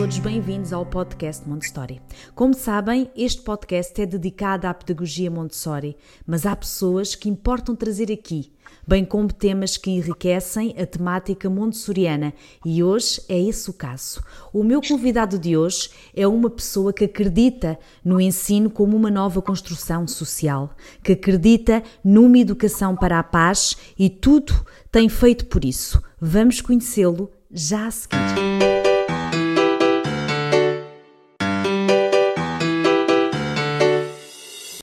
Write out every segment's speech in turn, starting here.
Todos, bem-vindos ao podcast Montessori. Como sabem, este podcast é dedicado à pedagogia Montessori, mas há pessoas que importam trazer aqui, bem como temas que enriquecem a temática montessoriana, e hoje é esse o caso. O meu convidado de hoje é uma pessoa que acredita no ensino como uma nova construção social, que acredita numa educação para a paz e tudo tem feito por isso. Vamos conhecê-lo já a seguir.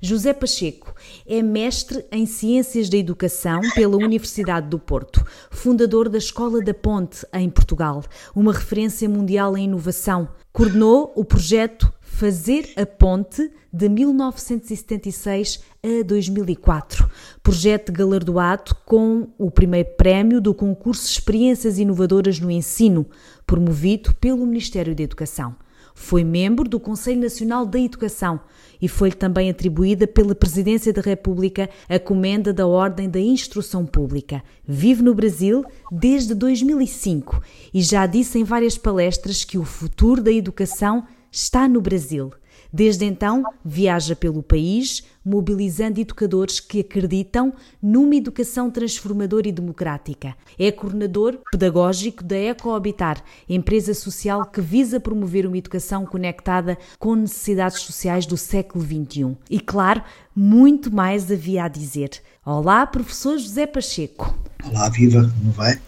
José Pacheco é mestre em Ciências da Educação pela Universidade do Porto, fundador da Escola da Ponte em Portugal, uma referência mundial em inovação. Coordenou o projeto Fazer a Ponte de 1976 a 2004, projeto galardoado com o primeiro prémio do concurso Experiências Inovadoras no Ensino, promovido pelo Ministério da Educação. Foi membro do Conselho Nacional da Educação e foi-lhe também atribuída pela Presidência da República a Comenda da Ordem da Instrução Pública. Vive no Brasil desde 2005 e já disse em várias palestras que o futuro da educação está no Brasil. Desde então, viaja pelo país, mobilizando educadores que acreditam numa educação transformadora e democrática. É coordenador pedagógico da EcoHabitar, empresa social que visa promover uma educação conectada com necessidades sociais do século XXI. E, claro, muito mais havia a dizer. Olá, professor José Pacheco. Olá, viva, como vai?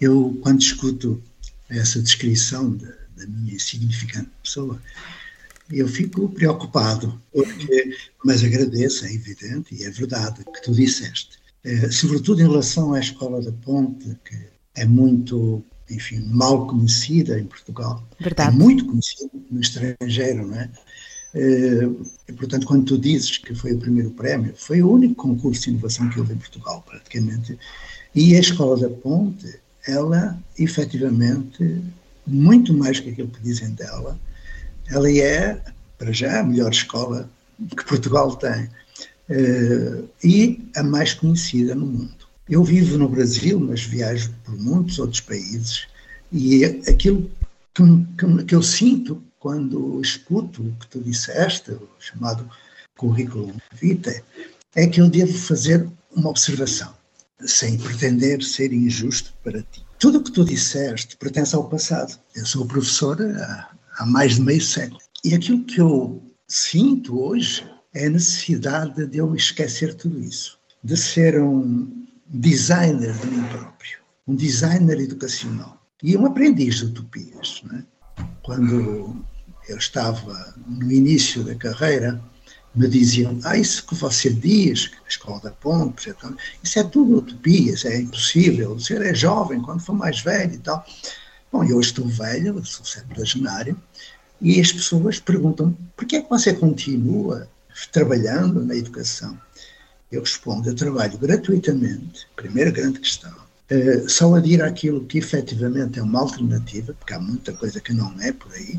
Eu, quando escuto essa descrição da, minha significante pessoa, eu fico preocupado, porque, mas agradeço, é evidente e é verdade que tu disseste. É, sobretudo em relação à Escola da Ponte, que é muito, enfim, mal conhecida em Portugal. Verdade. É muito conhecida no estrangeiro, não é? é? E, portanto, quando tu dizes que foi o primeiro prémio, foi o único concurso de inovação que houve em Portugal, praticamente. E a Escola da Ponte, ela, efetivamente, muito mais que aquilo que dizem dela, ela é, para já, a melhor escola que Portugal tem uh, e a mais conhecida no mundo. Eu vivo no Brasil, mas viajo por muitos outros países e aquilo que, que, que eu sinto quando escuto o que tu disseste, o chamado currículo vitae, é que eu devo fazer uma observação, sem pretender ser injusto para ti. Tudo o que tu disseste pertence ao passado. Eu sou professora há há mais de meio século. E aquilo que eu sinto hoje é a necessidade de eu esquecer tudo isso, de ser um designer de mim próprio, um designer educacional e um aprendiz de utopias. Né? Quando eu estava no início da carreira, me diziam: Ah, isso que você diz, a escola da ponte, isso é tudo utopias, é impossível. Você é jovem, quando for mais velho e tal. Bom, eu estou velho, sou septuagenário, e as pessoas perguntam por que é que você continua trabalhando na educação? Eu respondo, eu trabalho gratuitamente, primeira grande questão, uh, só adiro àquilo que efetivamente é uma alternativa, porque há muita coisa que não é por aí,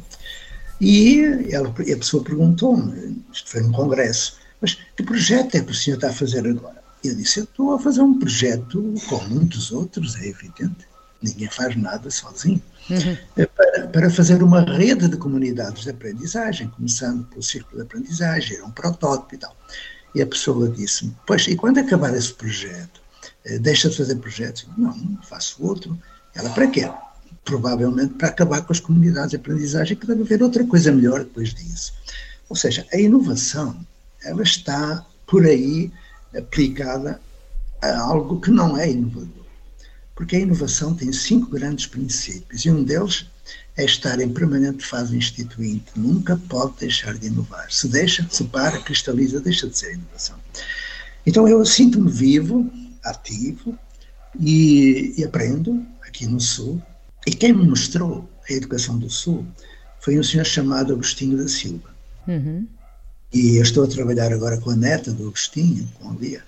e ela, a pessoa perguntou-me, isto foi num congresso, mas que projeto é que o senhor está a fazer agora? Eu disse, eu estou a fazer um projeto com muitos outros, é evidente, ninguém faz nada sozinho, uhum. Para, para, fazer uma rede de comunidades de aprendizagem, começando pelo círculo de aprendizagem, era um protótipo e tal. E a pessoa disse-me, pois, e quando acabar esse projeto, eh, deixa de fazer projetos? Não, faço outro. Ela, para quê? Provavelmente para acabar com as comunidades de aprendizagem, que deve haver outra coisa melhor depois disso. Ou seja, a inovação, ela está por aí aplicada a algo que não é inovador. Porque a inovação tem cinco grandes princípios e um deles é estar em permanente fase instituinte. Nunca pode deixar de inovar. Se deixa, se para, cristaliza, deixa de ser inovação. Então eu sinto-me vivo, ativo e, e, aprendo aqui no Sul. E quem me mostrou a educação do Sul foi um senhor chamado Agostinho da Silva. Uhum. E eu estou a trabalhar agora com a neta do Agostinho, com a Lia,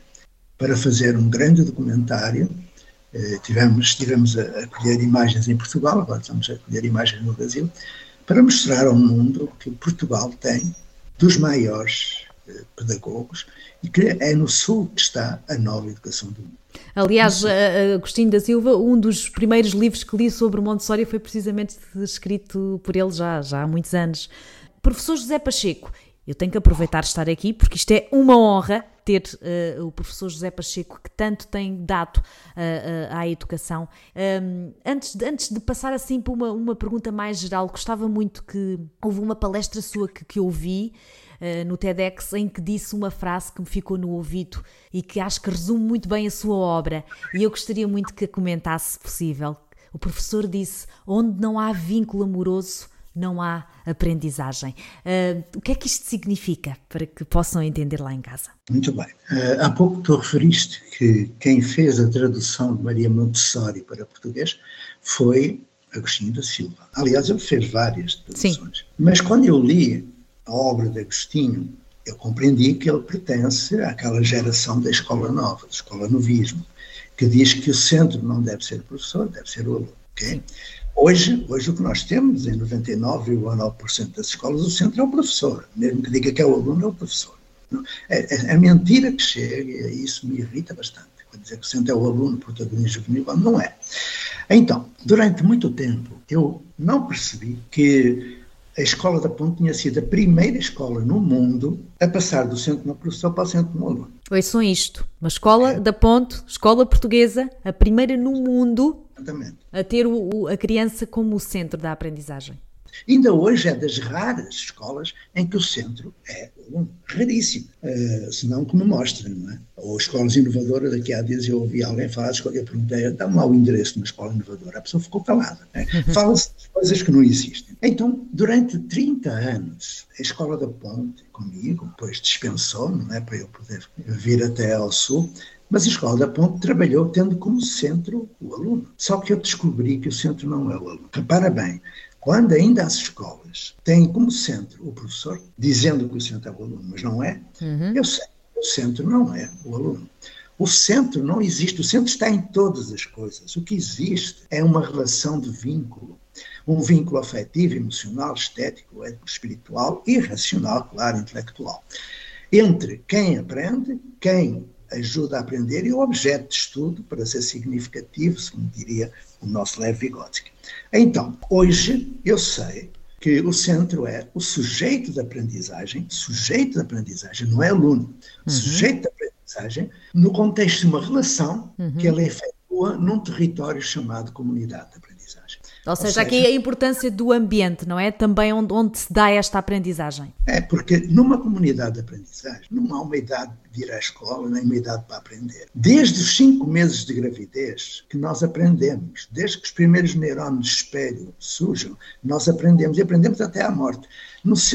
para fazer um grande documentário. Eh, tivemos, tivemos a, colher imagens em Portugal, agora estamos a colher imagens no Brasil, para mostrar ao mundo que Portugal tem dos maiores eh, pedagogos e que é no Sul que está a nova educação do mundo. Aliás, Agostinho da Silva, um dos primeiros livros que li sobre Montessori foi precisamente escrito por ele já, já há muitos anos. Professor José Pacheco, eu tenho que aproveitar de estar aqui porque isto é uma honra ter uh, o professor José Pacheco que tanto tem dado uh, uh, à educação. Um, antes, de, antes de passar assim para uma, uma pergunta mais geral, gostava muito que houve uma palestra sua que, que ouvi no TEDx em que disse uma frase que me ficou no ouvido e que acho que resume muito bem a sua obra e eu gostaria muito que a comentasse se possível. O professor disse: onde não há vínculo amoroso, não há aprendizagem. Uh, o que é que isto significa para que possam entender lá em casa? Muito bem. Uh, há pouco tu referiste que quem fez a tradução de Maria Montessori para português foi Agostinho da Silva. Aliás, ele fez várias traduções. Sim. Mas quando eu li a obra de Agostinho, eu compreendi que ele pertence àquela geração da escola nova, da escola novismo, que diz que o centro não deve ser o professor, deve ser o aluno. Okay? Hoje, hoje o que nós temos, em 99,9% das escolas, o centro é o professor. Mesmo que diga que é o aluno, é o professor. É, é, é mentira que chega, e isso me irrita bastante. Quando dizer que o centro é o aluno, protagonista juvenil, quando não é. Então, durante muito tempo, eu não percebi que a Escola da Ponte tinha sido a primeira escola no mundo a passar do centro no professor para o centro no aluno. Ouçam isto, uma escola é. da Ponte, escola portuguesa, a primeira no mundo Exatamente. a ter o, a criança como o centro da aprendizagem. Ainda hoje é das raras escolas em que o centro é um raríssimo, uh, se não me mostra, não é? Ou escolas inovadoras, daqui a dias eu ouvi alguém falar, eu perguntei, dá-me lá o endereço de uma escola inovadora, a pessoa ficou calada. É? Fala-se de coisas que não existem. Então, durante 30 anos, a Escola da Ponte, comigo, depois dispensou, não é, para eu poder vir até ao Sul, mas a Escola da Ponte trabalhou tendo como centro o aluno. Só que eu descobri que o centro não é o aluno. Repara bem, quando ainda as escolas têm como centro o professor, dizendo que o centro é o aluno, mas não é, uhum. eu sei o centro não é o aluno. O centro não existe, o centro está em todas as coisas. O que existe é uma relação de vínculo, um vínculo afetivo, emocional, estético, espiritual e racional, claro, intelectual, entre quem aprende, quem ajuda a aprender e o objeto de estudo, para ser significativo, como diria o nosso Lev Vygotsky. Então, hoje eu sei que o centro é o sujeito da aprendizagem, sujeito da aprendizagem, não é aluno, uhum. sujeito da aprendizagem, no contexto de uma relação uhum. que ele efetua num território chamado comunidade. Ou seja, Ou seja, aqui a importância do ambiente, não é? Também onde, onde se dá esta aprendizagem. É, porque numa comunidade de aprendizagem não há uma idade de ir à escola, nem uma idade para aprender. Desde os cinco meses de gravidez que nós aprendemos, desde que os primeiros neurônios de espelho surjam, nós aprendemos e aprendemos até à morte.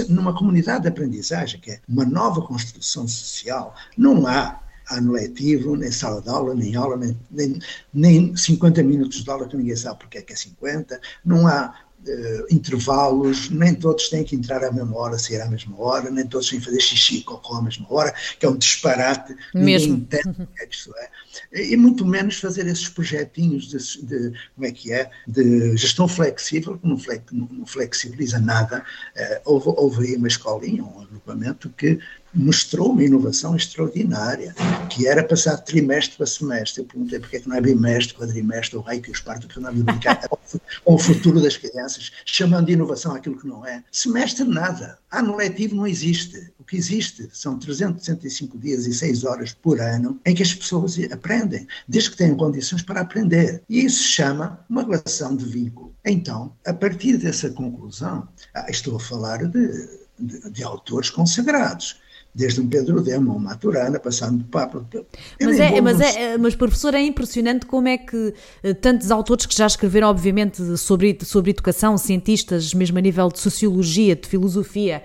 numa comunidade de aprendizagem, que é uma nova construção social, não há ano letivo, nem sala de aula, nem aula, nem, nem, nem 50 minutos de aula que ninguém sabe porque é que é 50, não há uh, intervalos, nem todos têm que entrar à mesma hora, sair à mesma hora, nem todos têm que fazer xixi e cocô à mesma hora, que é um disparate, Mesmo. ninguém entende o que é que isso é. E muito menos fazer esses projetinhos de, de como é que é, de gestão flexível, que não, flex, não flexibiliza nada. Uh, houve, houve aí uma escolinha, um agrupamento que mostrou uma inovação extraordinária, que era passar trimestre para semestre. Eu perguntei porque é que não é bimestre, quadrimestre, ou raio que os partos, porque não é brincar com o futuro das crianças, chamando de inovação aquilo que não é. Semestre, nada. Ano letivo não existe. O que existe são 365 dias e 6 horas por ano em que as pessoas aprendem, desde que tenham condições para aprender. E isso se chama uma relação de vínculo. Então, a partir dessa conclusão, ah, estou a falar de, de, de autores consagrados desde um Pedro Demo, um Maturana, passando do Papa. Mas, é, mas, é, mas, professor, é impressionante como é que eh, tantos autores que já escreveram, obviamente, sobre, sobre educação, cientistas, mesmo a nível de sociologia, de filosofia,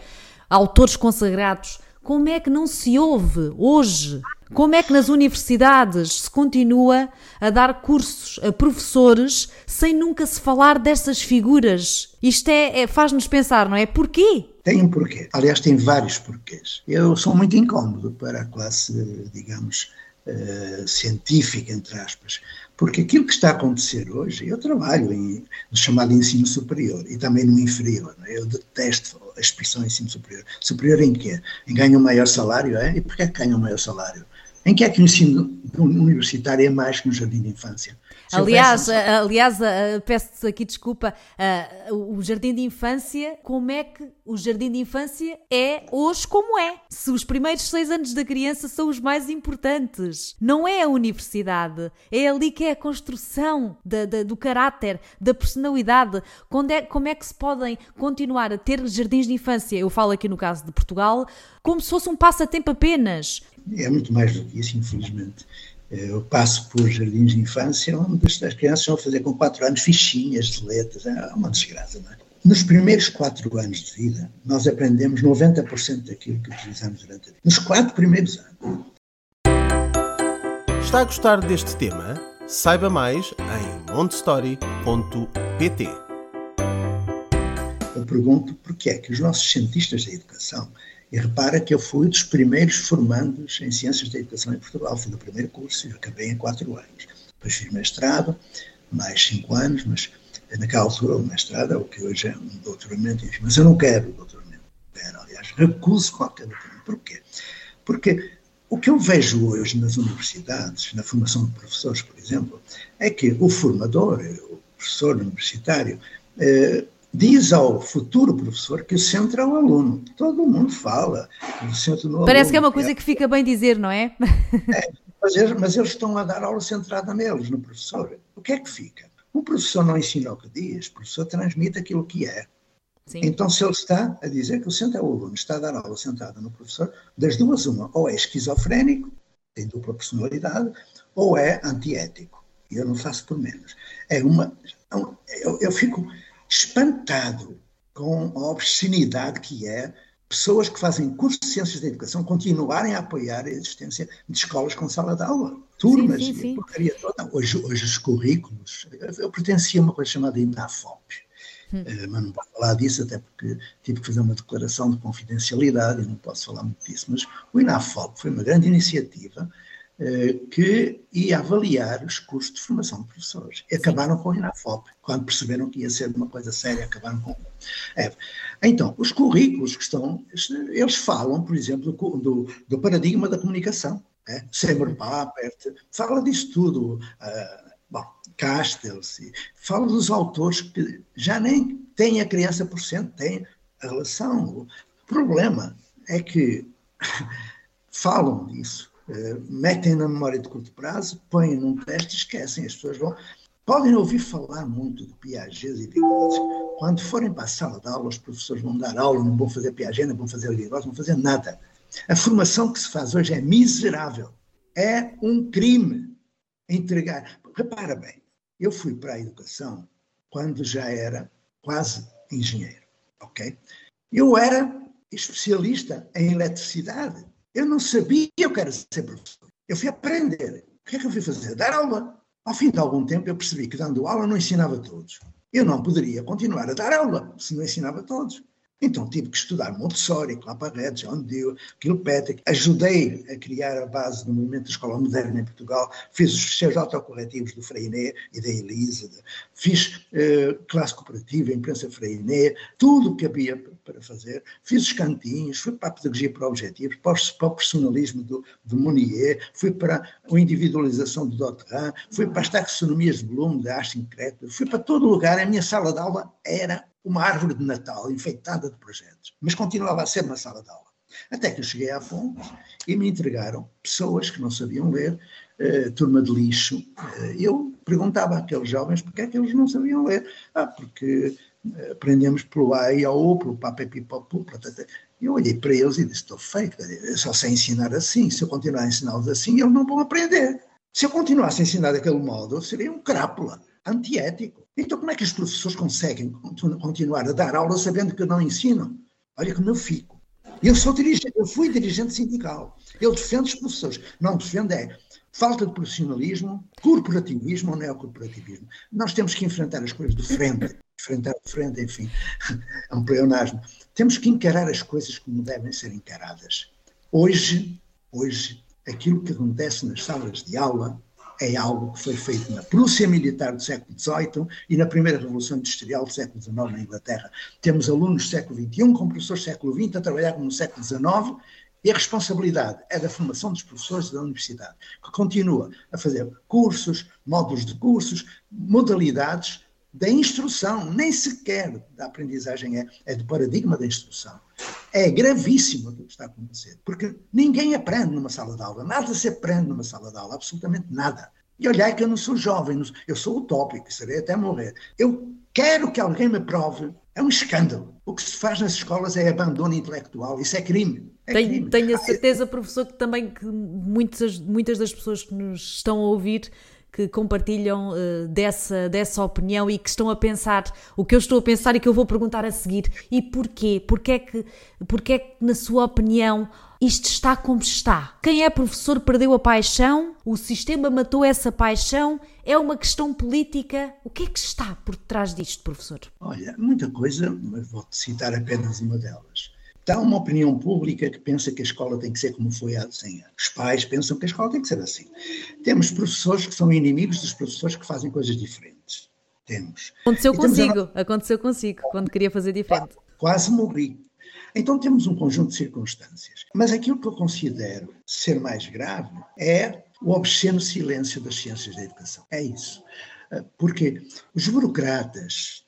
autores consagrados, como é que não se ouve hoje? Como é que nas universidades se continua a dar cursos a professores sem nunca se falar dessas figuras? Isto é, é faz-nos pensar, não é? Porquê? Tem um porquê. Aliás, tem vários porquês. Eu sou muito incómodo para a classe, digamos, uh, científica, entre aspas, porque aquilo que está a acontecer hoje, eu trabalho em, no chamado ensino superior e também no inferior. É? Eu detesto a expressão ensino superior. Superior em quê? Em ganhar um maior salário, é? E porquê é que ganha um maior salário? Em que é que o ensino universitário é mais que no jardim de infância? Aliás, aliás, peço-te aqui desculpa, o jardim de infância, como é que o jardim de infância é hoje como é? Se os primeiros seis anos da criança são os mais importantes, não é a universidade, é ali que é a construção da, da, do caráter, da personalidade. Quando é, como é que se podem continuar a ter jardins de infância? Eu falo aqui no caso de Portugal, como se fosse um passatempo apenas é muito mais do que isso, infelizmente. Eu passo por jardins de infância onde as crianças vão fazer com 4 anos fichinhas de letras, é uma desgraça, não é? Nos primeiros 4 anos de vida, nós aprendemos 90% daquilo que utilizamos durante a vida. Nos 4 primeiros anos. Está a gostar deste tema? Saiba mais em montestory.pt. Eu pergunto porquê é que os nossos cientistas da educação e repara que eu fui dos primeiros formandos em Ciências da Educação em Portugal. Fui do primeiro curso e acabei em quatro anos. Depois fiz mestrado, mais cinco anos, mas naquela altura o mestrado é o que hoje é um doutoramento, enfim. Mas eu não quero doutoramento. Quero, aliás, recuso qualquer doutoramento. Porquê? Porque o que eu vejo hoje nas universidades, na formação de professores, por exemplo, é que o formador, o professor universitário, eh, diz ao futuro professor que o centro é o aluno. Todo mundo fala que o centro no Parece aluno, que é uma coisa que fica bem dizer, não é? é mas, eles, mas eles estão a dar aula centrada neles, no professor. O que é que fica? O professor não ensina o que diz, o professor transmite aquilo que é. Sim. Então, se ele está a dizer que o centro é o aluno, está a dar aula centrada no professor, das duas, uma, ou é esquizofrénico, tem dupla personalidade, ou é antiético. E eu não faço por menos. É uma. Eu, eu fico espantado com a obscenidade que é pessoas que fazem curso de ciências da educação continuarem a apoiar a existência de escolas com sala de aula. Turmas, sim, sim, sim. porcaria toda. Hoje, hoje os currículos. Eu pertencia a uma coisa chamada INAFOP. Hum. Uh, mas não posso falar disso, até porque tive que fazer uma declaração de confidencialidade e não posso falar muito disso. Mas o INAFOP foi uma grande iniciativa eh, que ia avaliar os custos de formação de professores. E acabaram com o INAFOP. Quando perceberam que ia ser uma coisa séria, acabaram com. É. Então, os currículos que estão. Eles falam, por exemplo, do, do paradigma da comunicação. É? Seymour Papert fala disso tudo. Uh, bom, Castells, fala dos autores que já nem têm a criança por cento, têm a relação. O problema é que falam disso eh, metem na memória de curto prazo, põem num teste esquecem. As pessoas vão. Podem ouvir falar muito de Piaget e Vygotsky. Quando forem para a sala de aula, os professores vão dar aula, não vão fazer Piaget, não vão fazer Vygotsky, não vão fazer nada. A formação que se faz hoje é miserável. É um crime entregar. Repara bem, eu fui para a educação quando já era quase engenheiro, ok? Eu era especialista em eletricidade. Eu não sabia eu quero ser professor. Eu fui aprender. O que é que eu fui fazer? Dar aula. Ao fim de algum tempo, eu percebi que dando aula não ensinava todos. Eu não poderia continuar a dar aula se não ensinava todos. Então tive que estudar Montessori, Claparredes, John Dewey, Kilpatrick. Ajudei a criar a base do movimento da escola moderna em Portugal. Fiz os seus autocorretivos do Freiné e da Elisa. Fiz eh, classe cooperativa, imprensa Freiné, tudo o que havia para fazer. Fiz os cantinhos, fui para a pedagogia para objetivos, para o personalismo do, do Monnier, fui para a individualização do Dotran, fui para as taxonomias de Bloom, da Ashton Kretler, fui para todo lugar. A minha sala de aula era uma árvore de Natal enfeitada de projetos, mas continuava a ser uma sala de aula. Até que eu cheguei à fonte e me entregaram pessoas que não sabiam ler, eh, turma de lixo. Eh, eu perguntava àqueles jovens porque é que eles não sabiam ler. Ah, porque eh, aprendemos pelo A e ao U, pelo papepipopu, eu olhei para eles e disse, estou feito, só sei ensinar assim, se eu continuar a ensiná-los assim, eles não vão aprender. Se eu continuasse a ensinar daquele modo, eu seria um crápula, antiético. Então, como é que os professores conseguem continuar a dar aula sabendo que não ensinam? Olha como eu fico. Eu sou dirigente, eu fui dirigente sindical. Eu defendo os professores. Não defendo é falta de profissionalismo, corporativismo ou neocorporativismo. Nós temos que enfrentar as coisas de frente. Enfrentar de frente, enfim, é um pleonasmo. Temos que encarar as coisas como devem ser encaradas. Hoje, hoje, aquilo que acontece nas salas de aula é algo que foi feito na Prússia militar do século XVIII e na primeira Revolução Industrial do século XIX na Inglaterra. Temos alunos do século XXI com professores do século XX a trabalhar no século XIX e a responsabilidade é da formação dos professores da universidade, que continua a fazer cursos, módulos de cursos, modalidades da instrução, nem sequer da aprendizagem é, é do paradigma da instrução. É gravíssimo o que está a acontecer, porque ninguém aprende numa sala de aula, nada se aprende numa sala de aula, absolutamente nada. E olhar que eu não sou jovem, eu sou utópico, serei até morrer. Eu quero que alguém me prove, é um escândalo. O que se faz nas escolas é abandono intelectual, isso é crime. É tenho, crime. tenho a certeza, professor, que também que muitas, muitas das pessoas que nos estão a ouvir que compartilham uh, dessa, dessa opinião e que estão a pensar o que eu estou a pensar e que eu vou perguntar a seguir. E porquê? Porquê é que, porquê é que na sua opinião, isto está como está? Quem é professor perdeu a paixão? O sistema matou essa paixão? É uma questão política? O que é que está por trás disto, professor? Olha, muita coisa, mas vou citar apenas uma delas. Há uma opinião pública que pensa que a escola tem que ser como foi há 100 anos. Os pais pensam que a escola tem que ser assim. Temos professores que são inimigos dos professores que fazem coisas diferentes. Temos. Aconteceu consigo, a... aconteceu consigo, quando queria fazer diferente. Quase morri. Então temos um conjunto de circunstâncias. Mas aquilo que eu considero ser mais grave é o obsceno silêncio das ciências da educação. É isso porque os burocratas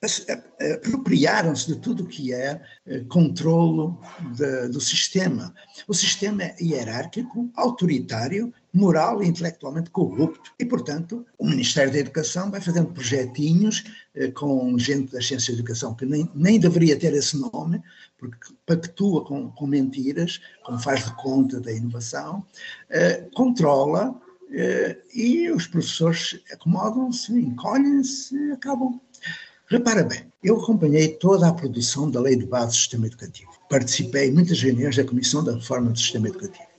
apropriaram-se de tudo o que é eh, controlo de, do sistema. O sistema é hierárquico, autoritário, moral e intelectualmente corrupto. E, portanto, o Ministério da Educação vai fazendo projetinhos eh, com gente da ciência da educação que nem, nem deveria ter esse nome, porque pactua com, com mentiras, como faz de conta da inovação, eh, controla e os professores acomodam-se, encolhem-se, acabam. Repara bem, eu acompanhei toda a produção da Lei de Base do Sistema Educativo. Participei em muitas reuniões da Comissão da Reforma do Sistema Educativo.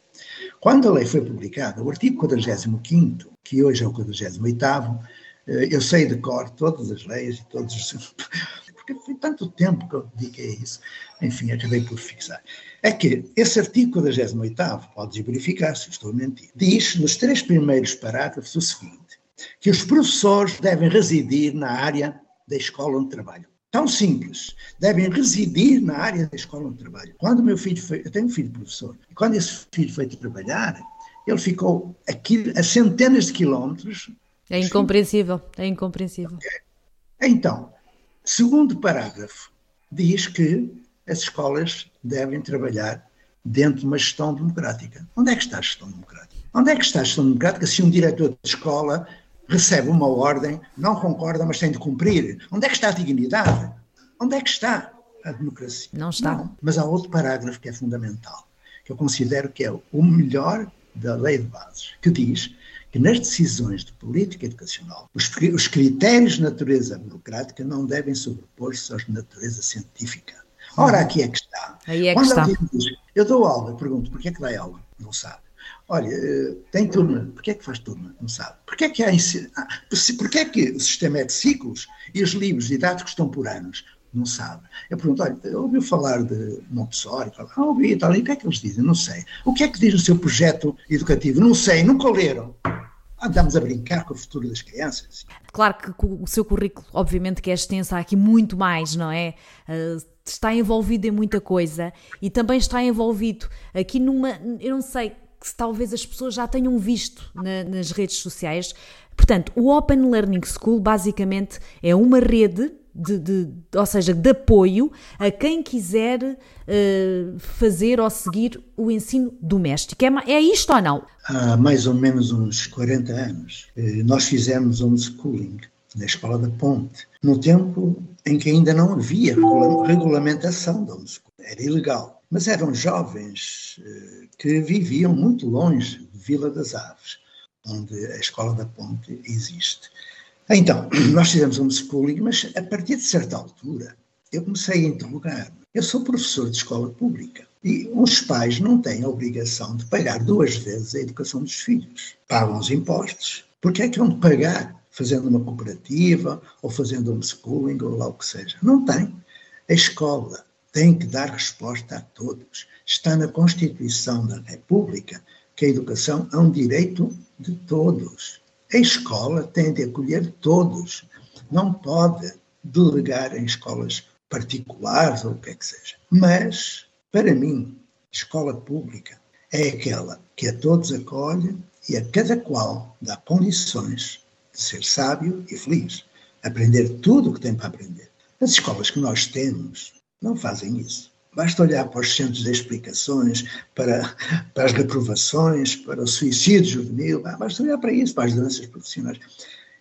Quando a lei foi publicada, o artigo 45, que hoje é o 48, eh, eu sei de cor todas as leis e todos os. Porque foi tanto tempo que eu dediquei a isso. Enfim, acabei por fixar é que esse artigo 48, podes verificar se estou a mentir, diz nos três primeiros parágrafos o seguinte: que os professores devem residir na área da escola onde trabalham. Tão simples, devem residir na área da escola onde trabalham. Quando o meu filho foi, eu tenho um filho professor, e quando esse filho foi trabalhar, ele ficou aqui a centenas de quilómetros. É incompreensível, é incompreensível. Então, segundo parágrafo, diz que as escolas devem trabalhar dentro de uma gestão democrática. Onde é que está a gestão democrática? Onde é que está a gestão democrática se um diretor de escola recebe uma ordem, não concorda, mas tem de cumprir? Onde é que está a dignidade? Onde é que está a democracia? Não está. Não. Mas há outro parágrafo que é fundamental, que eu considero que é o melhor da lei de bases, que diz que nas decisões de política educacional, os, os critérios de natureza burocrática não devem sobrepor-se aos de natureza científica. Ora, aqui é que está. Aí é que Quando está. Diz, eu dou aula, pergunto, porquê é que dá aula? Não sabe. Olha, eh, tem turma, porquê é que faz turma? Não sabe. Porquê é que há ah, porquê é que o sistema é de ciclos e os livros didáticos estão por anos? Não sabe. Eu pergunto, olha, ouviu falar de Montessori? Ah, ouvi tal, e o que é que eles dizem? Não sei. O que é que diz no seu projeto educativo? Não sei, nunca leram andamos a brincar com o futuro das crianças. Claro que o seu currículo, obviamente, que é extenso, há aqui muito mais, não é? Uh, está envolvido em muita coisa e também está envolvido aqui numa. Eu não sei se talvez as pessoas já tenham visto na, nas redes sociais. Portanto, o Open Learning School basicamente é uma rede de, de, ou seja, de apoio a quem quiser uh, fazer ou seguir o ensino doméstico. É, é isto ou não? Há mais ou menos uns 40 anos, eh, nós fizemos homeschooling na Escola da Ponte, no tempo em que ainda não havia regulamentação da homeschooling, era ilegal. Mas eram jovens uh, que viviam muito longe de Vila das Aves, onde a Escola da Ponte existe. Então, nós fizemos um homeschooling, mas a partir de certa altura eu comecei a interrogar. Eu sou professor de escola pública. E os pais não têm a obrigação de pagar duas vezes a educação dos filhos. Pagam os impostos. Por que é que vão pagar fazendo uma cooperativa ou fazendo homeschooling ou lá o que seja? Não tem. A escola tem que dar resposta a todos. Está na Constituição da República que a educação é um direito de todos. A escola tem de acolher todos. Não pode delegar em escolas particulares ou o que é que seja. Mas, para mim, escola pública é aquela que a todos acolhe e a cada qual dá condições de ser sábio e feliz, aprender tudo o que tem para aprender. As escolas que nós temos não fazem isso. Basta olhar para os centros de explicações, para, para as reprovações, para o suicídio juvenil, basta olhar para isso, para as doenças profissionais.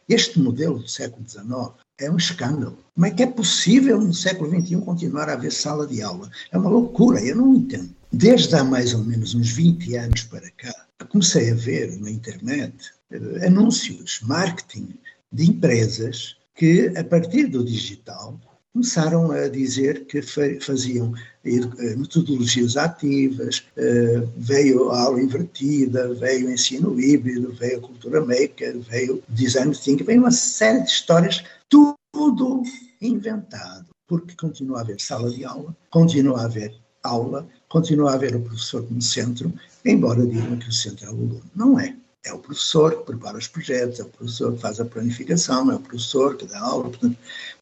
Este modelo do século XIX é um escândalo. Como é que é possível no século XXI continuar a haver sala de aula? É uma loucura, eu não entendo. Desde há mais ou menos uns 20 anos para cá, comecei a ver na internet eh, anúncios, marketing de empresas que, a partir do digital, começaram a dizer que faziam eh, metodologias ativas, eh, veio a aula invertida, veio o ensino híbrido, veio a cultura maker, veio design thinking, veio uma série de histórias, tudo inventado, porque continua a haver sala de aula, continua a haver aula, continua a haver o professor como centro, embora digam que o centro é o aluno. Não é. É o professor que prepara os projetos, é o professor que faz a planificação, é o professor que dá aula. Portanto,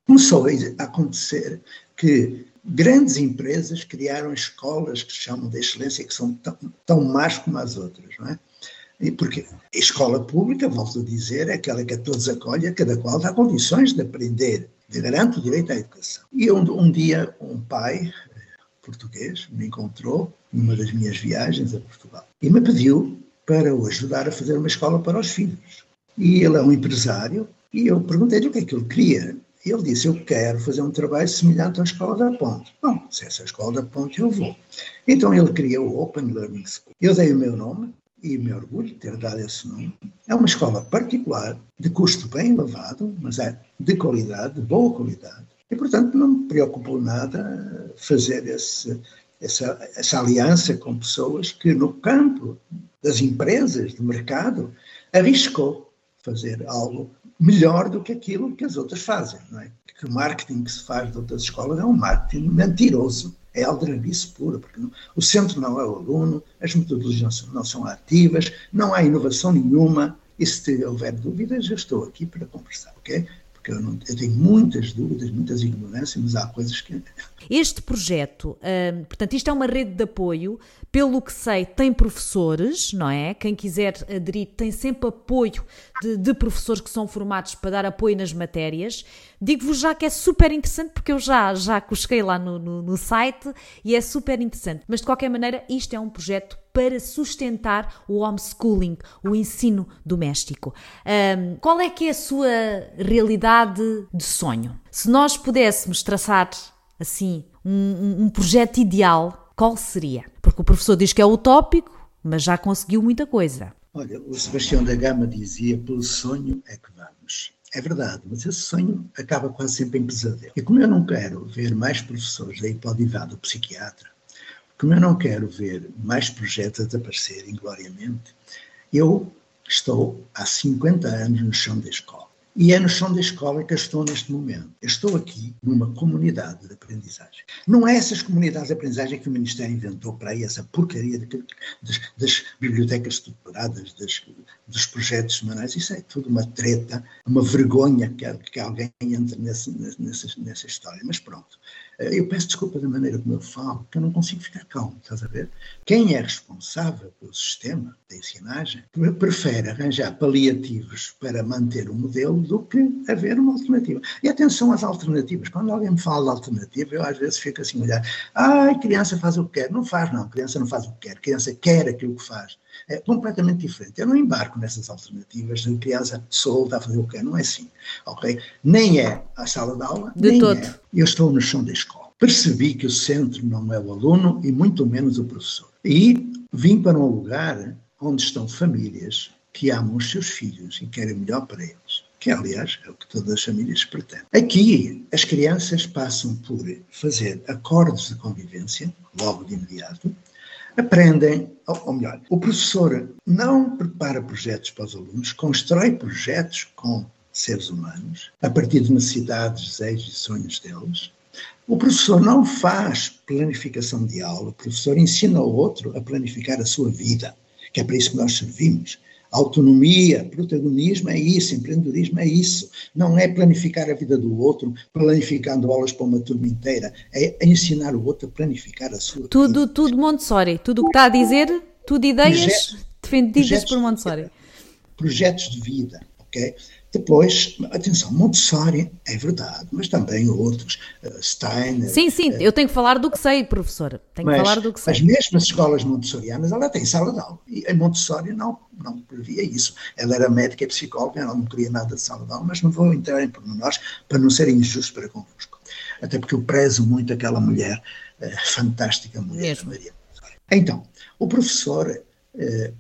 começou a acontecer que grandes empresas criaram escolas que chamam de excelência, que são tão, tão más como as outras, não é? E porque a escola pública, volto a dizer, é aquela que a todos acolhe, a cada qual dá condições de aprender, de garante o direito à educação. E um, um dia um pai português me encontrou numa das minhas viagens a Portugal e me pediu para o ajudar a fazer uma escola para os filhos. E ele é um empresário e eu perguntei-lhe o que é que ele queria. Ele disse: Eu quero fazer um trabalho semelhante à Escola da Ponte. Bom, se essa é Escola da Ponte, eu vou. Então ele criou o Open Learning School. Eu dei o meu nome e me orgulho de ter dado esse nome. É uma escola particular, de custo bem elevado, mas é de qualidade, de boa qualidade. E, portanto, não me preocupou nada fazer esse, essa, essa aliança com pessoas que, no campo das empresas, do mercado, arriscou fazer algo melhor do que aquilo que as outras fazem. Não é? Que o marketing que se faz de outras escolas é um marketing mentiroso, é aldrabice pura, porque não, o centro não é o aluno, as metodologias não são, não são ativas, não há inovação nenhuma, e se houver dúvidas, eu estou aqui para conversar, ok? porque eu, não, eu, tenho muitas dúvidas, muitas ignorâncias, mas há coisas que. Este projeto, hum, portanto, isto é uma rede de apoio, pelo que sei, tem professores, não é? Quem quiser aderir tem sempre apoio de, de professores que são formados para dar apoio nas matérias. Digo-vos já que é super interessante, porque eu já, já cusquei lá no, no, no site e é super interessante. Mas de qualquer maneira, isto é um projeto para sustentar o homeschooling, o ensino doméstico. Um, qual é que é a sua realidade de sonho? Se nós pudéssemos traçar assim um, um projeto ideal, qual seria? O professor diz que é utópico, mas já conseguiu muita coisa. Olha, o Sebastião da Gama dizia: pelo sonho é que vamos. É verdade, mas esse sonho acaba quase sempre em pesadelo. E como eu não quero ver mais professores o divã do psiquiatra, como eu não quero ver mais projetos desaparecerem gloriamente, eu estou há 50 anos no chão da escola. E é no chão da escola que eu estou neste momento. Eu estou aqui numa comunidade de aprendizagem. Não é essas comunidades de aprendizagem que o Ministério inventou para aí, essa porcaria de, das, das, bibliotecas estruturadas, das, dos projetos semanais. Isso é tudo uma treta, uma vergonha que, que alguém entre nessa, nessa, nessa história. Mas pronto. Eh, eu peço desculpa da maneira como eu falo, que eu não consigo ficar calmo, estás a ver? Quem é responsável pelo sistema da ensinagem prefere arranjar paliativos para manter o modelo do que haver uma alternativa. E atenção às alternativas. Quando alguém me fala de alternativa, eu às vezes fico assim olhar, ai, criança faz o que quer. Não faz, não. Criança não faz o que quer. Criança quer aquilo que faz. É completamente diferente. Eu não embarco nessas alternativas de criança solta a fazer o quer. Não é assim, ok? Nem é a sala de aula, de nem todo. é. Eu estou no chão da escola. Percebi que o centro não é o aluno e muito menos o professor. E vim para um lugar onde estão famílias que amam os seus filhos e querem melhor para eles. que aliás é o que todas as famílias pretendem. Aqui, as crianças passam por fazer acordos de convivência, logo de imediato, aprendem, ou melhor, o professor não prepara projetos para os alunos, constrói projetos com seres humanos, a partir de necessidades, desejos e sonhos deles. O professor não faz planificação de aula, o professor ensina o outro a planificar a sua vida, que é para isso que nós servimos. Autonomia, protagonismo é isso, empreendedorismo é isso. Não é planificar a vida do outro, planificando aulas para uma turma inteira. É ensinar o outro a planificar a sua tudo, vida. Tudo Montessori. Tudo o que está a dizer, tudo ideias projetos, defendidas projetos, por Montessori. Projetos de vida, ok? Depois, atenção, Montessori é verdade, mas também outros, uh, Steiner. Sim, sim, uh, eu tenho que falar do que sei, professor. Tenho mas, que falar do que sei. As mesmas escolas montessorianas, ela tem sala de aula. E a Montessori não, não previa isso. Ela era médica e psicóloga, ela não queria nada de sala de aula, mas não vou entrar em pormenores para não ser injusto para convosco. Até porque eu prezo muito aquela mulher, uh, fantástica mulher, Mesmo. Maria Montessori. Então, o professor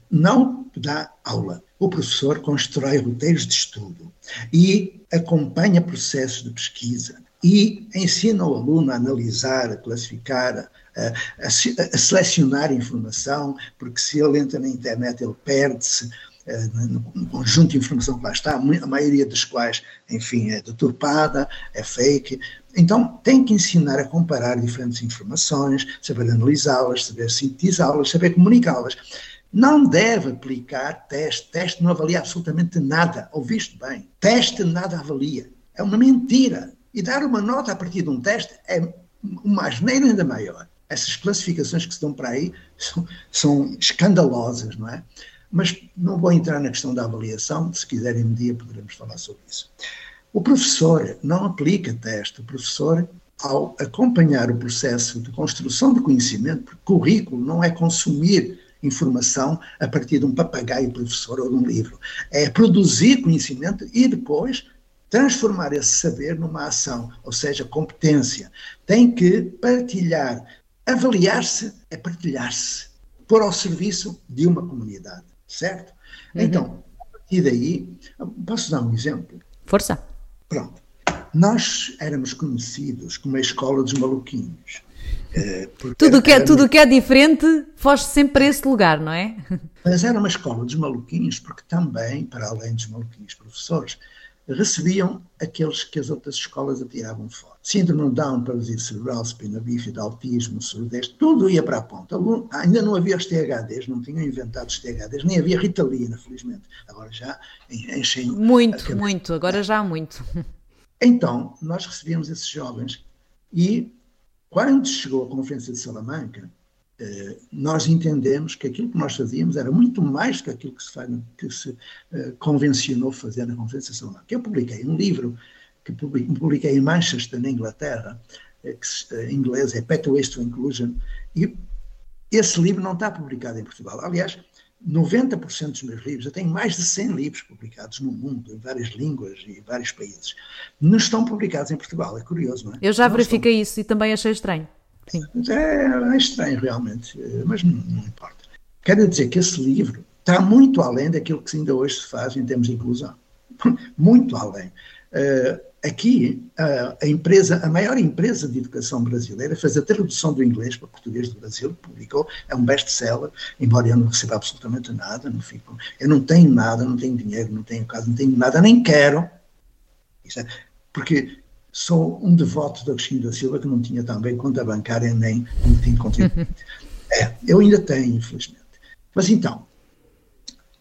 não dá aula o professor constrói roteiros de estudo e acompanha processos de pesquisa e ensina o aluno a analisar, a classificar, a, a, a selecionar informação, porque se ele entra na internet ele perde-se eh, no conjunto de informação que lá está, a maioria das quais, enfim, é deturpada, é fake. Então, tem que ensinar a comparar diferentes informações, saber analisá-las, saber sintetizá-las, saber comunicá-las. Não deve aplicar teste. Teste não avalia absolutamente nada. Ouviste bem? Teste nada avalia. É uma mentira. E dar uma nota a partir de um teste é uma asneira ainda maior. Essas classificações que se dão para aí são, são escandalosas, não é? Mas não vou entrar na questão da avaliação, se quiserem um dia poderemos falar sobre isso. O professor não aplica teste, o professor, ao acompanhar o processo de construção de conhecimento, currículo não é consumir informação a partir de um papagaio professor ou de um livro. É produzir conhecimento e depois transformar esse saber numa ação, ou seja, competência. Tem que partilhar. Avaliar-se é partilhar-se, pôr ao serviço de uma comunidade, certo? Uhum. Então, a partir daí, posso dar um exemplo? Força. Pronto. Nós éramos conhecidos como a escola dos maluquinhos. Tudo que, é, tudo que é diferente foge sempre para esse lugar, não é? Mas era uma escola dos maluquinhos, porque também, para além dos maluquinhos professores, recebiam aqueles que as outras escolas atiravam fora. Síndrome Down, paralisia cerebral, espina bífida, autismo, surdez, tudo ia para a ponta. Ainda não havia os THDs, não tinham inventado os THDs, nem havia Ritalina, felizmente. Agora já enchem... Muito, muito, agora já há muito. Então, nós recebíamos esses jovens e quando chegou a Conferência de Salamanca, eh, nós entendemos que aquilo que nós fazíamos era muito mais que aquilo que se, faz, que se eh, convencionou fazer na Conferência de Salamanca. Eu publiquei um livro que publiquei em Manchester, na Inglaterra, eh, que em inglês é Pathways to Inclusion, e esse livro não está publicado em Portugal. Aliás, 90% dos meus livros, eu tenho mais de 100 livros publicados no mundo, em várias línguas e em vários países, não estão publicados em Portugal. É curioso, não é? Eu já não verifiquei estão. isso e também achei estranho. Sim. É, é estranho, realmente, mas não, não importa. Quero dizer que esse livro está muito além daquilo que ainda hoje se faz em termos de inclusão. muito além. Uh, aqui, a, empresa, a maior empresa de educação brasileira fez a tradução do inglês para português do Brasil, publicou, é um best-seller, embora eu não receba absolutamente nada, não fico, eu não tenho nada, não tenho dinheiro, não tenho casa, não tenho nada, nem quero, é, porque sou um devoto do Agostinho da Silva que não tinha também conta bancária nem tinha contribuinte. É, eu ainda tenho, infelizmente. Mas então,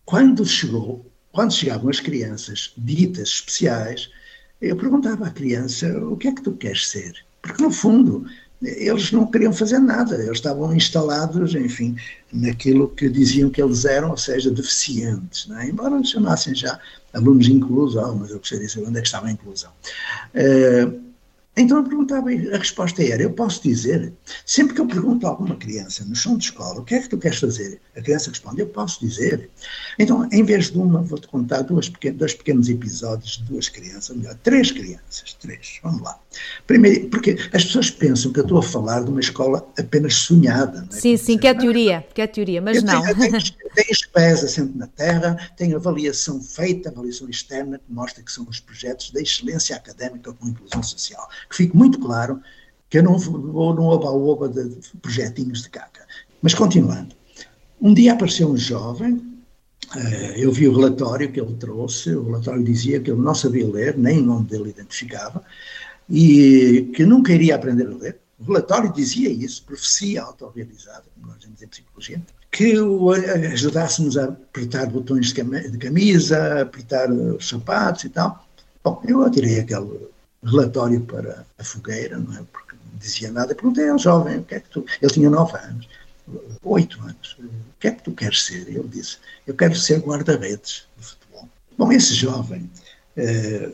quando chegou, quando chegavam as crianças ditas especiais, eu perguntava à criança o que é que tu queres ser? Porque, no fundo, eles não queriam fazer nada, eles estavam instalados, enfim, naquilo que diziam que eles eram, ou seja, deficientes, é? embora chamassem já alunos inclusão, mas eu gostaria de saber onde é que estava a inclusão. Uh, Então eu perguntava, a resposta era: eu posso dizer, sempre que eu pergunto a alguma criança no chão de escola, o que é que tu queres fazer? A criança responde: eu posso dizer. Então, em vez de uma, vou-te contar duas dois pequenos episódios de duas crianças, melhor, três crianças, três, vamos lá. Primeiro, porque as pessoas pensam que eu estou a falar de uma escola apenas sonhada. É? Sim, sim, que é teoria, que é teoria, mas eu não. Tenho, tenho, os pés assentes na terra, tenho avaliação feita, avaliação externa, que mostra que são os projetos da excelência académica com inclusão social que fique muito claro que eu não vou no oba-oba de projetinhos de caca. Mas continuando. Um dia apareceu um jovem, eh, eu vi o relatório que ele trouxe, o relatório dizia que ele não sabia ler, nem o nome dele identificava, e que nunca iria aprender a ler. O relatório dizia isso, profecia autorrealizada, como nós dizemos em psicologia, que o ajudássemos a apertar botões de camisa, apertar os sapatos e tal. Bom, eu atirei aquele relatório para a fogueira, não é? Porque não dizia nada. Perguntei ao jovem, o que é que tu. Ele tinha nove anos, oito anos. O que é que tu queres ser? Ele disse, eu quero ser guarda-redes de futebol. Bom, esse jovem. Eh,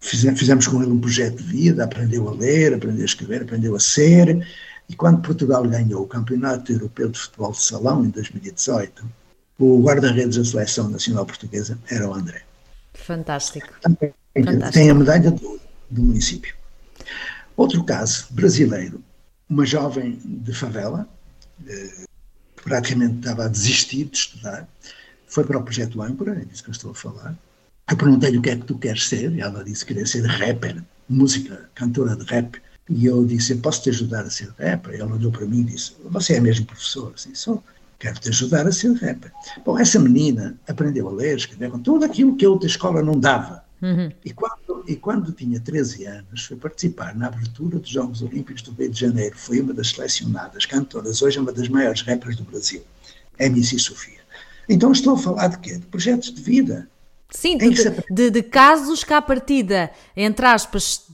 fizemos com ele um projeto de vida, aprendeu a ler, aprendeu a escrever, aprendeu a ser, e quando Portugal ganhou o Campeonato Europeu de Futebol de Salão, em 2018, o guarda-redes da Seleção Nacional Portuguesa era o André. Fantástico. Fantástico. tem a medalha de ouro do município. Outro caso brasileiro, uma jovem de favela, eh, praticamente estava a desistir de estudar, foi para o projeto Âncora, é disso que eu estou a falar. Eu perguntei-lhe o que é que tu queres ser, e ela disse que queria ser rapper, música, cantora de rap. E eu disse, posso te ajudar a ser rapper? Ela olhou para mim e disse, você é mesmo professor? Assim, sou. Quero te ajudar a ser rapper. Bom, essa menina aprendeu a ler, escrever, com tudo aquilo que a outra escola não dava. Uhum. E, quando, e quando tinha 13 anos, foi participar na abertura dos Jogos Olímpicos do Rio de Janeiro. Foi uma das selecionadas cantoras, hoje é uma das maiores rappers do Brasil, MC Sofia. Então estou a falar de quê? De projetos de vida. Sim, de, de, de, casos que à partida, entre aspas,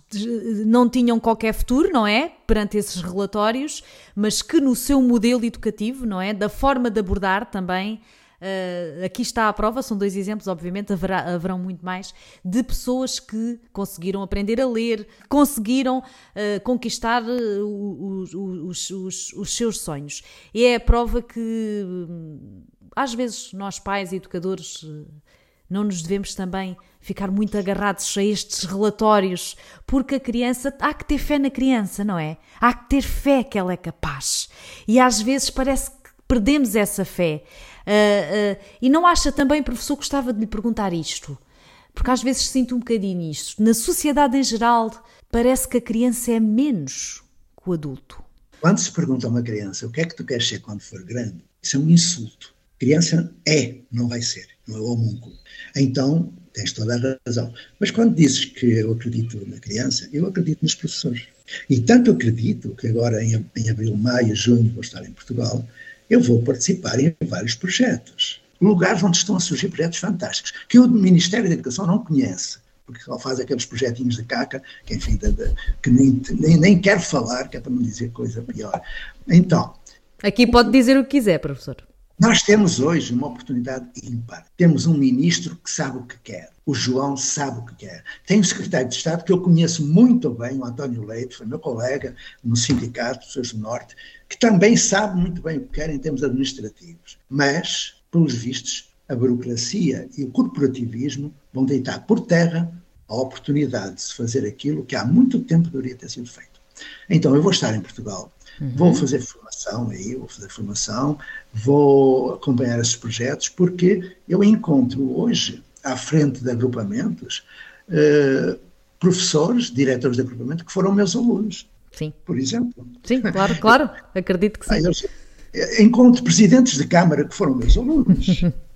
não tinham qualquer futuro, não é? Perante esses relatórios, mas que no seu modelo educativo, não é? Da forma de abordar também Uh, aqui está a prova, são dois exemplos, obviamente haverá, haverão muito mais, de pessoas que conseguiram aprender a ler, conseguiram uh, conquistar uh, os, os, os, os, seus sonhos. E é a prova que hum, às vezes nós pais e educadores não nos devemos também ficar muito agarrados a estes relatórios, porque a criança, há que ter fé na criança, não é? Há que ter fé que ela é capaz. E às vezes parece que perdemos essa fé. Uh, uh, e não acha também, professor, gostava de lhe perguntar isto, porque às vezes sinto um bocadinho isto. Na sociedade em geral, parece que a criança é menos que o adulto. Quando se pergunta a uma criança o que é que tu queres ser quando for grande, isso é um insulto. Criança é, não vai ser, não é o homúnculo. Então, tens toda a razão. Mas quando dizes que eu acredito na criança, eu acredito nos professores. E tanto acredito que agora, em, em abril, maio, junho, vou estar em Portugal, eu vou participar em vários projetos. Lugares onde estão a surgir projetos fantásticos, que o Ministério da Educação não conhece, porque só faz aqueles projetinhos de caca, que enfim, de, de, que nem, nem, nem quero falar, que é para não dizer coisa pior. Então. Aqui pode dizer o que quiser, professor. Nós temos hoje uma oportunidade ímpar. Temos um ministro que sabe o que quer. O João sabe o que quer. Tem um secretário de Estado que eu conheço muito bem, o António Leite, foi meu colega no Sindicato dos do Norte, que também sabe muito bem o que quer em termos administrativos. Mas, pelos vistos, a burocracia e o corporativismo vão deitar por terra a oportunidade de se fazer aquilo que há muito tempo deveria ter sido feito. Então, eu vou estar em Portugal Uhum. Vou fazer formação aí, vou fazer formação, vou acompanhar esses projetos, porque eu encontro hoje, à frente de agrupamentos, eh, professores, diretores de agrupamento, que foram meus alunos. Sim. Por exemplo. Sim, claro, claro, acredito que sim. Eu encontro presidentes de Câmara que foram meus alunos.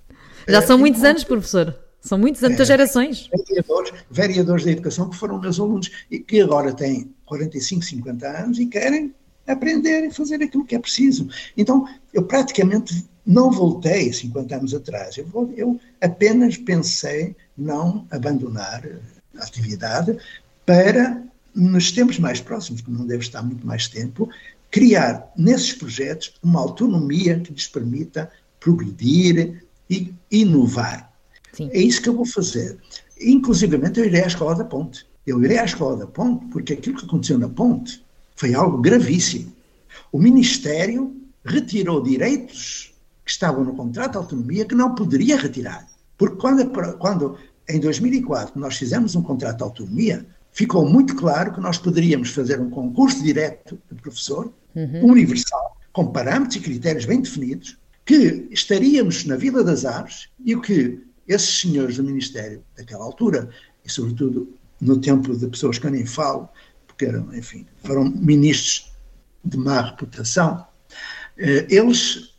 Já são muitos anos, professor. São muitos anos, muitas é, gerações. Vereadores, vereadores da educação que foram meus alunos e que agora têm 45, 50 anos e querem aprender e fazer aquilo que é preciso. Então, eu praticamente não voltei 50 anos atrás, eu, vou, eu apenas pensei não abandonar a atividade para, nos tempos mais próximos, que não deve estar muito mais tempo, criar nesses projetos uma autonomia que lhes permita progredir e inovar. Sim. É isso que eu vou fazer. Inclusive, eu irei à Escola da Ponte. Eu irei à escola da ponte porque aquilo que aconteceu na ponte foi algo gravíssimo. O Ministério retirou direitos que estavam no contrato de autonomia que não poderia retirar. Porque quando, quando em 2004 nós fizemos um contrato de autonomia, ficou muito claro que nós poderíamos fazer um concurso direto de professor, uhum. universal, com parâmetros e critérios bem definidos, que estaríamos na Vila das Aves e o que esses senhores do Ministério daquela altura, e sobretudo no tempo de pessoas que eu nem falo, porque eram, enfim, foram ministros de má reputação, eh, eles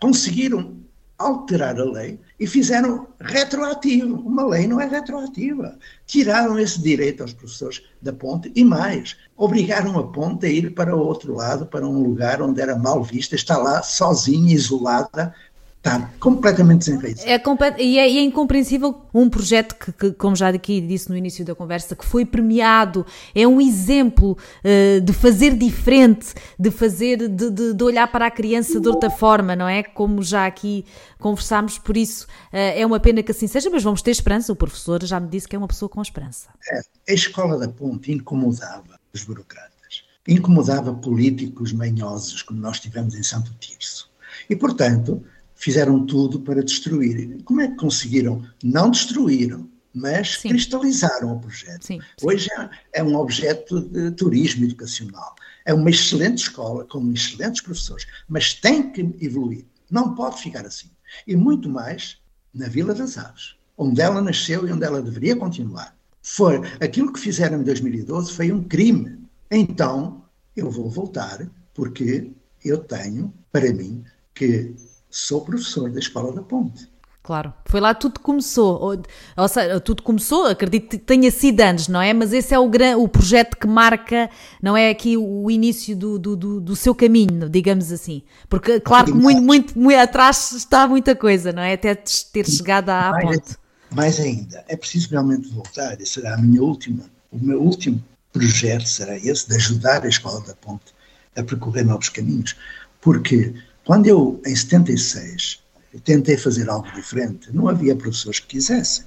conseguiram alterar a lei e fizeram retroativo. Uma lei não é retroativa. Tiraram esse direito aos professores da ponte e mais, obrigaram a ponte a ir para o outro lado, para um lugar onde era mal vista, está lá sozinha, isolada, Está completamente desenraizado. É complet e, é, é incompreensível um projeto que, que, como já aqui disse no início da conversa, que foi premiado, é um exemplo uh, de fazer diferente, de fazer, de, de, de, olhar para a criança de outra forma, não é? Como já aqui conversámos, por isso uh, é uma pena que assim seja, mas vamos ter esperança. O professor já me disse que é uma pessoa com esperança. É, a escola da ponte incomodava os burocratas, incomodava políticos manhosos, como nós tivemos em Santo Tirso. E, portanto, fizeram tudo para destruir. Como é que conseguiram? Não destruíram, mas sim. cristalizaram o projeto. Sim, sim. Hoje é, é, um objeto de turismo educacional. É uma excelente escola, com excelentes professores, mas tem que evoluir. Não pode ficar assim. E muito mais na Vila das Aves, onde ela nasceu e onde ela deveria continuar. Foi aquilo que fizeram em 2012 foi um crime. Então eu vou voltar porque eu tenho para mim que sou professor da Escola da Ponte. Claro, foi lá tudo começou, ou, ou seja, tudo começou, acredito que tenha sido antes, não é? Mas esse é o, gran, o projeto que marca, não é aqui o, início do, do, do, do, seu caminho, digamos assim. Porque, claro que muito, muito, muito atrás está muita coisa, não é? Até ter chegado à, à ponte. Mais ainda, é preciso realmente voltar, e será a minha última, o meu último projeto será esse, de ajudar a Escola da Ponte a percorrer novos caminhos, porque quando eu, em 76, tentei fazer algo diferente, não havia professores que quisessem.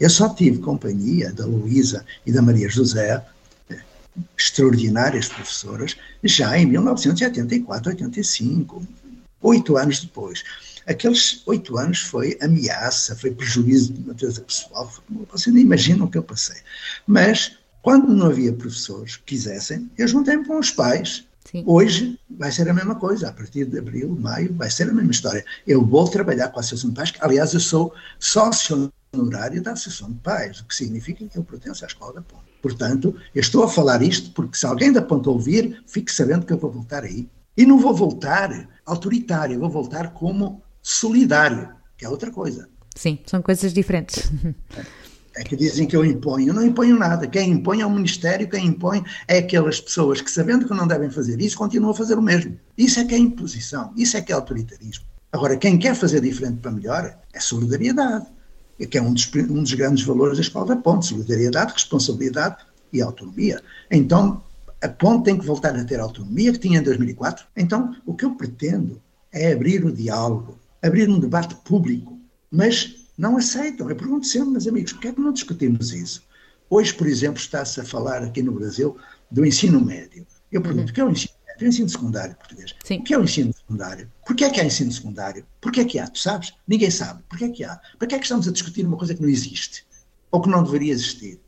Eu só tive companhia da Luísa e da Maria José, extraordinárias professoras, já em 1984, 85, oito anos depois. Aqueles oito anos foi ameaça, foi prejuízo de natureza pessoal, vocês nem imaginam o que eu passei. Mas, quando não havia professores que quisessem, eu juntei-me com os pais, Sim. Hoje vai ser a mesma coisa, a partir de abril, maio, vai ser a mesma história. Eu vou trabalhar com a Associação de Pais, aliás, eu sou sócio honorário da Associação de Pais, o que significa que eu pertenço à Escola da Ponte. Portanto, eu estou a falar isto porque se alguém da Ponte ouvir, fique sabendo que eu vou voltar aí. E não vou voltar autoritário, eu vou voltar como solidário, que é outra coisa. Sim, são coisas diferentes. É que dizem que eu imponho. Eu não imponho nada. Quem impõe é o Ministério, quem impõe é aquelas pessoas que, sabendo que não devem fazer isso, continuam a fazer o mesmo. Isso é que é imposição, isso é que é autoritarismo. Agora, quem quer fazer diferente para melhor é solidariedade, que é um dos, um dos grandes valores da Escola da Ponte: solidariedade, responsabilidade e autonomia. Então, a Ponte tem que voltar a ter a autonomia que tinha em 2004. Então, o que eu pretendo é abrir o diálogo, abrir um debate público, mas não aceitam. Eu pergunto sempre, meus amigos, porquê é que não discutimos isso? Hoje, por exemplo, está-se a falar aqui no Brasil do ensino médio. Eu pergunto, uhum. o que é o ensino médio? O ensino secundário português. Sim. O que é o ensino secundário? Porquê é que há ensino secundário? Porquê é que há? Tu sabes? Ninguém sabe. Porquê é que há? Porquê é que estamos a discutir uma coisa que não existe? Ou que não deveria existir?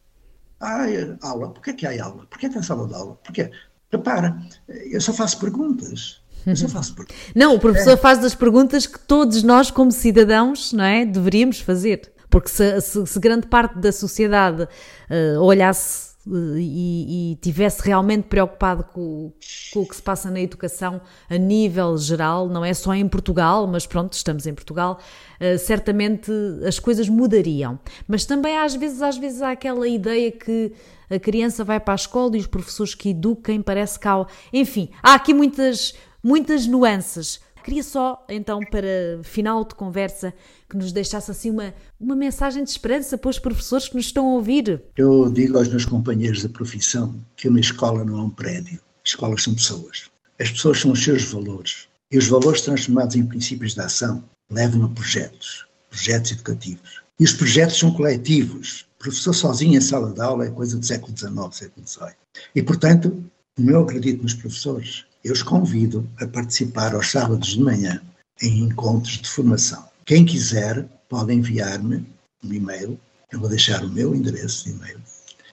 Ah, aula. Porquê é que há aula? Porquê é que há sala de aula? Porquê? Repara, eu só faço perguntas. Eu só faço perguntas. Não, o professor é. faz das perguntas que todos nós, como cidadãos, não é, deveríamos fazer. Porque se, se, se grande parte da sociedade uh, olhasse uh, e, e tivesse realmente preocupado com, com, o que se passa na educação a nível geral, não é só em Portugal, mas pronto, estamos em Portugal, uh, certamente as coisas mudariam. Mas também às vezes, às vezes há aquela ideia que a criança vai para a escola e os professores que eduquem parece que há... Enfim, há aqui muitas muitas nuances. Queria só, então, para final de conversa, que nos deixasse assim uma, uma mensagem de esperança para os professores que nos estão a ouvir. Eu digo aos meus companheiros da profissão que uma escola não é um prédio. Escolas são pessoas. As pessoas são os seus valores. E os valores transformados em princípios de ação levam a projetos, projetos educativos. E os projetos são coletivos. O professor sozinho em sala de aula é coisa do século XIX, século XVIII. E, portanto, como eu acredito nos professores, eu os convido a participar aos sábados de manhã em encontros de formação. Quem quiser pode enviar-me um e-mail, eu vou deixar o meu endereço de e-mail.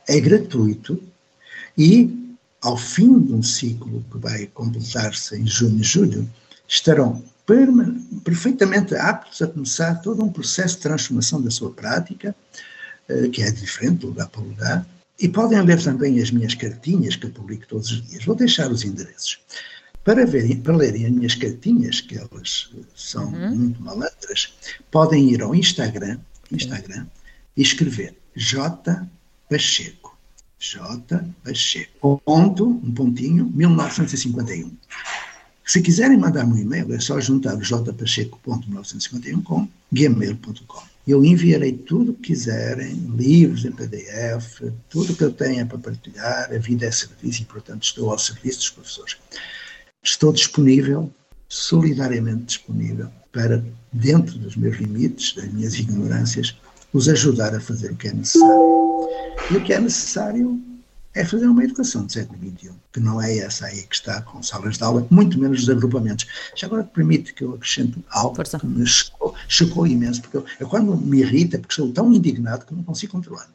É gratuito e, ao fim de um ciclo que vai completar-se em junho e julho, estarão perfeitamente aptos a começar todo um processo de transformação da sua prática, eh, que é diferente lugar para lugar, e podem ler também as minhas cartinhas que eu publico todos os dias. Vou deixar os endereços. Para, verem, para lerem as minhas cartinhas, que elas são uhum. muito malandras, podem ir ao Instagram, Instagram e escrever J. Pacheco. J. Pacheco. Ponto, um pontinho, 1951. Se quiserem mandar um e-mail, é só juntar o jpacheco.1951 com gmail.com. Eu enviarei tudo que quiserem, livros em PDF, tudo que eu tenha para partilhar. A vida é serviço e, portanto, estou ao serviço dos professores. Estou disponível, solidariamente disponível, para, dentro dos meus limites, das minhas ignorâncias, os ajudar a fazer o que é necessário. E o que é necessário é fazer uma educação do século XXI, que não é essa aí que está com salas de aula, muito menos os agrupamentos. Já agora permite que eu acrescente algo Força. que me chocou, chocou imenso, porque eu, eu, quando me irrita, porque sou tão indignado que não consigo controlar.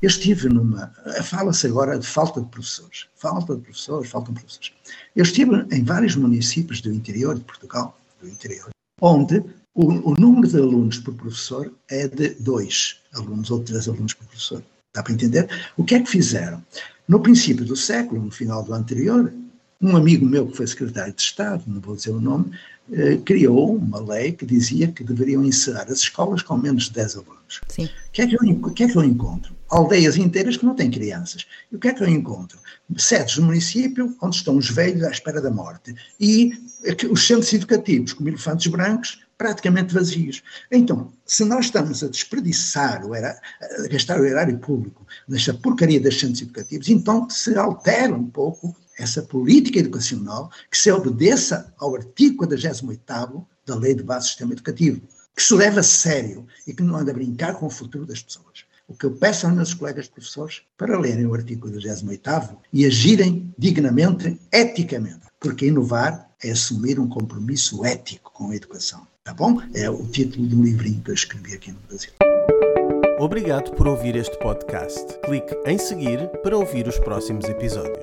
Eu estive numa. Fala-se agora de falta de professores. Falta de professores, faltam professores. Eu estive em vários municípios do interior de Portugal, do interior, onde o, o número de alunos por professor é de dois alunos ou três alunos por professor. Dá para entender? O que é que fizeram? No princípio do século, no final do anterior, um amigo meu que foi secretário de Estado, não vou dizer o nome, eh, criou uma lei que dizia que deveriam encerrar as escolas com menos de 10 alunos. Sim. O que, é que eu, o que é que eu encontro? Aldeias inteiras que não têm crianças. E o que é que eu encontro? Sedes do município onde estão os velhos à espera da morte. E os centros educativos, como elefantes brancos, praticamente vazios. Então, se nós estamos a desperdiçar, o era, a gastar o erário público nesta porcaria dos centros educativos, então se altera um pouco essa política educacional que se obedeça ao artigo 48 da Lei de Base do Sistema Educativo, que se leva a sério e que não anda a brincar com o futuro das pessoas. O que eu peço aos meus colegas professores para lerem o artigo 48 e agirem dignamente, eticamente, porque inovar é assumir um compromisso ético com a educação. Tá bom? É o título de um livrinho que eu escrevi aqui no Brasil. Obrigado por ouvir este podcast. Clique em seguir para ouvir os próximos episódios.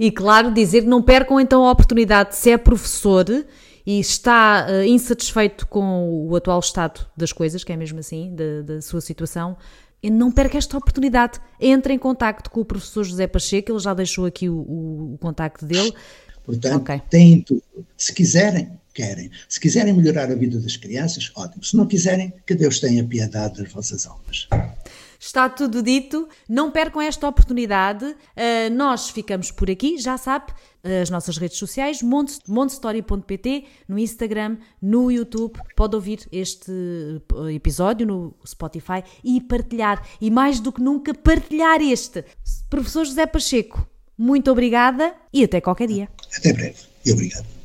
E claro, dizer não percam então a oportunidade, se é professor e está uh, insatisfeito com o atual estado das coisas, que é mesmo assim, da, da sua situação, não perca esta oportunidade. Entre em contato com o professor José Pacheco, ele já deixou aqui o, o, o contacto dele. Portanto, okay. tem tudo. Se quiserem, querem. Se quiserem melhorar a vida das crianças, ótimo. Se não quiserem, que Deus tenha piedade das vossas almas. Está tudo dito. Não percam esta oportunidade. Uh, nós ficamos por aqui, já sabe, as nossas redes sociais, montestory.pt, no Instagram, no YouTube. Pode ouvir este episódio no Spotify e partilhar. E mais do que nunca, partilhar este. Professor José Pacheco, muito obrigada e até qualquer dia. Até breve e obrigado.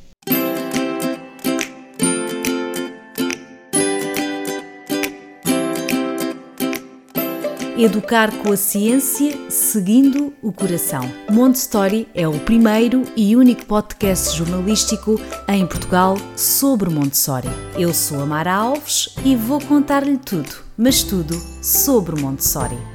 Educar com a ciência, seguindo o coração. Montessori é o primeiro e único podcast jornalístico em Portugal sobre Montessori. Eu sou a Mara Alves e vou contar-lhe tudo, mas tudo sobre Montessori.